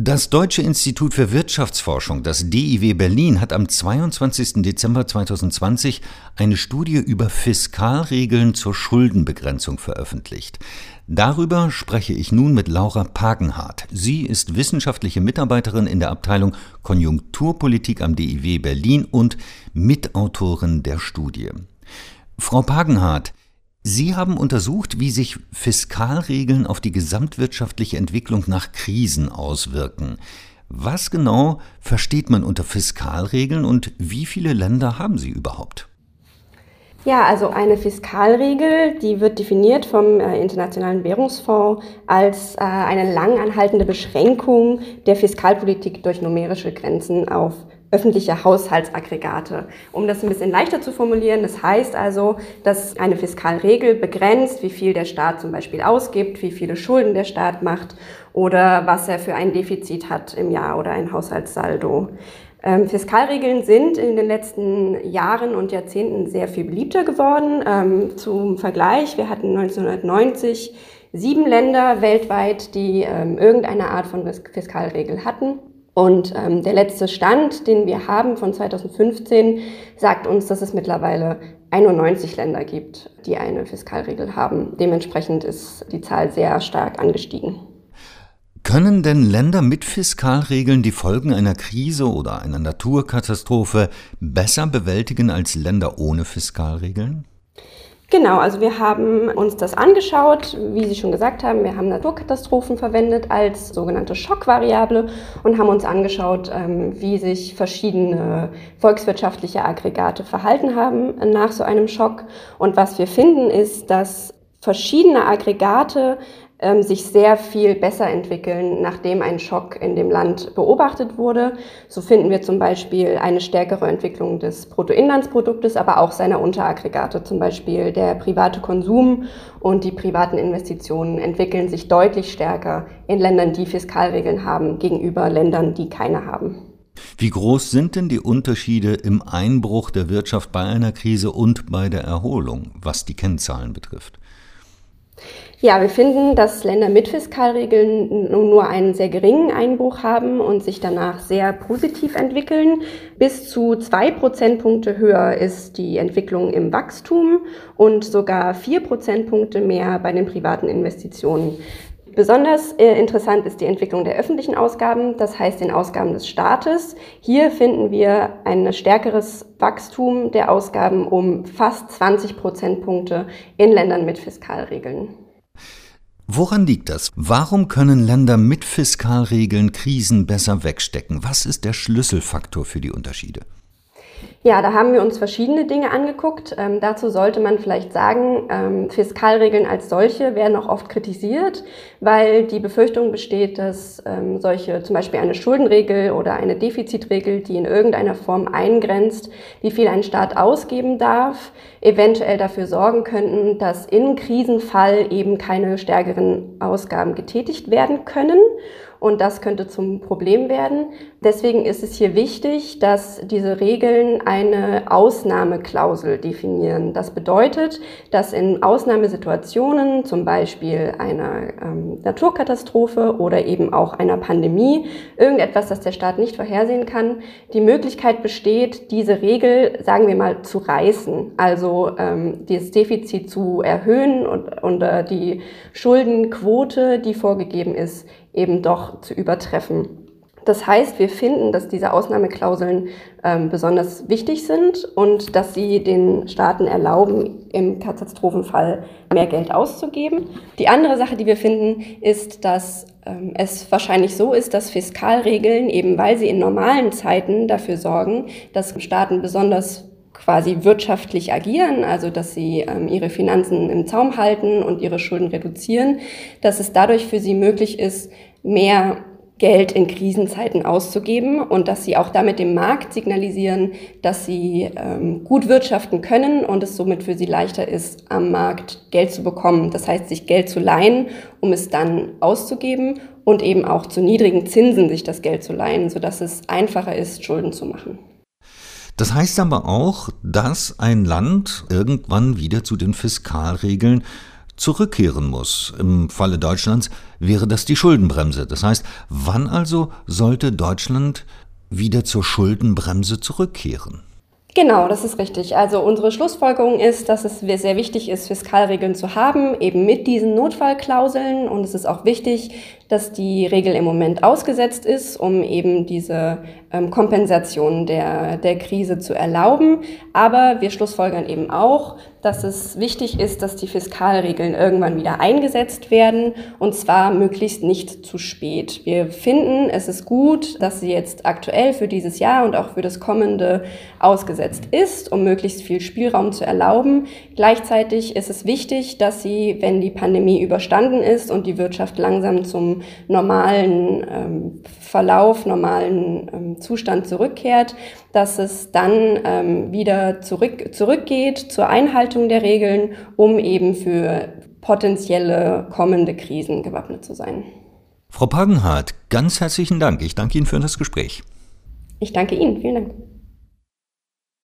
Das Deutsche Institut für Wirtschaftsforschung, das DIW Berlin, hat am 22. Dezember 2020 eine Studie über Fiskalregeln zur Schuldenbegrenzung veröffentlicht. Darüber spreche ich nun mit Laura Pagenhardt. Sie ist wissenschaftliche Mitarbeiterin in der Abteilung Konjunkturpolitik am DIW Berlin und Mitautorin der Studie. Frau Pagenhardt, Sie haben untersucht, wie sich Fiskalregeln auf die gesamtwirtschaftliche Entwicklung nach Krisen auswirken. Was genau versteht man unter Fiskalregeln und wie viele Länder haben sie überhaupt? Ja, also eine Fiskalregel, die wird definiert vom äh, Internationalen Währungsfonds als äh, eine lang anhaltende Beschränkung der Fiskalpolitik durch numerische Grenzen auf öffentliche Haushaltsaggregate. Um das ein bisschen leichter zu formulieren, das heißt also, dass eine Fiskalregel begrenzt, wie viel der Staat zum Beispiel ausgibt, wie viele Schulden der Staat macht oder was er für ein Defizit hat im Jahr oder ein Haushaltssaldo. Ähm, Fiskalregeln sind in den letzten Jahren und Jahrzehnten sehr viel beliebter geworden. Ähm, zum Vergleich, wir hatten 1990 sieben Länder weltweit, die ähm, irgendeine Art von Fiskalregel hatten. Und ähm, der letzte Stand, den wir haben von 2015, sagt uns, dass es mittlerweile 91 Länder gibt, die eine Fiskalregel haben. Dementsprechend ist die Zahl sehr stark angestiegen. Können denn Länder mit Fiskalregeln die Folgen einer Krise oder einer Naturkatastrophe besser bewältigen als Länder ohne Fiskalregeln? Genau, also wir haben uns das angeschaut, wie Sie schon gesagt haben, wir haben Naturkatastrophen verwendet als sogenannte Schockvariable und haben uns angeschaut, ähm, wie sich verschiedene volkswirtschaftliche Aggregate verhalten haben nach so einem Schock. Und was wir finden, ist, dass verschiedene Aggregate ähm, sich sehr viel besser entwickeln, nachdem ein Schock in dem Land beobachtet wurde. So finden wir zum Beispiel eine stärkere Entwicklung des Bruttoinlandsproduktes, aber auch seiner Unteraggregate, zum Beispiel der private Konsum und die privaten Investitionen entwickeln sich deutlich stärker in Ländern, die Fiskalregeln haben, gegenüber Ländern, die keine haben. Wie groß sind denn die Unterschiede im Einbruch der Wirtschaft bei einer Krise und bei der Erholung, was die Kennzahlen betrifft? Ja, wir finden, dass Länder mit Fiskalregeln nur einen sehr geringen Einbruch haben und sich danach sehr positiv entwickeln. Bis zu zwei Prozentpunkte höher ist die Entwicklung im Wachstum und sogar vier Prozentpunkte mehr bei den privaten Investitionen. Besonders äh, interessant ist die Entwicklung der öffentlichen Ausgaben, das heißt den Ausgaben des Staates. Hier finden wir ein stärkeres Wachstum der Ausgaben um fast 20 Prozentpunkte in Ländern mit Fiskalregeln. Woran liegt das? Warum können Länder mit Fiskalregeln Krisen besser wegstecken? Was ist der Schlüsselfaktor für die Unterschiede? Ja, da haben wir uns verschiedene Dinge angeguckt. Ähm, dazu sollte man vielleicht sagen, ähm, Fiskalregeln als solche werden auch oft kritisiert, weil die Befürchtung besteht, dass ähm, solche, zum Beispiel eine Schuldenregel oder eine Defizitregel, die in irgendeiner Form eingrenzt, wie viel ein Staat ausgeben darf, eventuell dafür sorgen könnten, dass im Krisenfall eben keine stärkeren Ausgaben getätigt werden können und das könnte zum Problem werden. Deswegen ist es hier wichtig, dass diese Regeln eine Ausnahmeklausel definieren. Das bedeutet, dass in Ausnahmesituationen, zum Beispiel einer ähm, Naturkatastrophe oder eben auch einer Pandemie, irgendetwas, das der Staat nicht vorhersehen kann, die Möglichkeit besteht, diese Regel, sagen wir mal, zu reißen, also ähm, das Defizit zu erhöhen und, und äh, die Schuldenquote, die vorgegeben ist, eben doch zu übertreffen. Das heißt, wir finden, dass diese Ausnahmeklauseln ähm, besonders wichtig sind und dass sie den Staaten erlauben, im Katastrophenfall mehr Geld auszugeben. Die andere Sache, die wir finden, ist, dass ähm, es wahrscheinlich so ist, dass Fiskalregeln, eben weil sie in normalen Zeiten dafür sorgen, dass Staaten besonders quasi wirtschaftlich agieren, also dass sie ähm, ihre Finanzen im Zaum halten und ihre Schulden reduzieren, dass es dadurch für sie möglich ist, mehr Geld in Krisenzeiten auszugeben und dass sie auch damit dem Markt signalisieren, dass sie ähm, gut wirtschaften können und es somit für sie leichter ist, am Markt Geld zu bekommen. Das heißt, sich Geld zu leihen, um es dann auszugeben und eben auch zu niedrigen Zinsen sich das Geld zu leihen, sodass es einfacher ist, Schulden zu machen. Das heißt aber auch, dass ein Land irgendwann wieder zu den Fiskalregeln zurückkehren muss. Im Falle Deutschlands wäre das die Schuldenbremse. Das heißt, wann also sollte Deutschland wieder zur Schuldenbremse zurückkehren? Genau, das ist richtig. Also unsere Schlussfolgerung ist, dass es sehr wichtig ist, Fiskalregeln zu haben, eben mit diesen Notfallklauseln. Und es ist auch wichtig, dass die Regel im Moment ausgesetzt ist, um eben diese ähm, Kompensation der, der Krise zu erlauben. Aber wir schlussfolgern eben auch, dass es wichtig ist, dass die Fiskalregeln irgendwann wieder eingesetzt werden und zwar möglichst nicht zu spät. Wir finden, es ist gut, dass sie jetzt aktuell für dieses Jahr und auch für das kommende ausgesetzt ist, um möglichst viel Spielraum zu erlauben. Gleichzeitig ist es wichtig, dass sie, wenn die Pandemie überstanden ist und die Wirtschaft langsam zum normalen ähm, Verlauf, normalen ähm, Zustand zurückkehrt, dass es dann ähm, wieder zurück, zurückgeht zur Einhaltung der Regeln, um eben für potenzielle kommende Krisen gewappnet zu sein. Frau Pagenhardt, ganz herzlichen Dank. Ich danke Ihnen für das Gespräch. Ich danke Ihnen. Vielen Dank.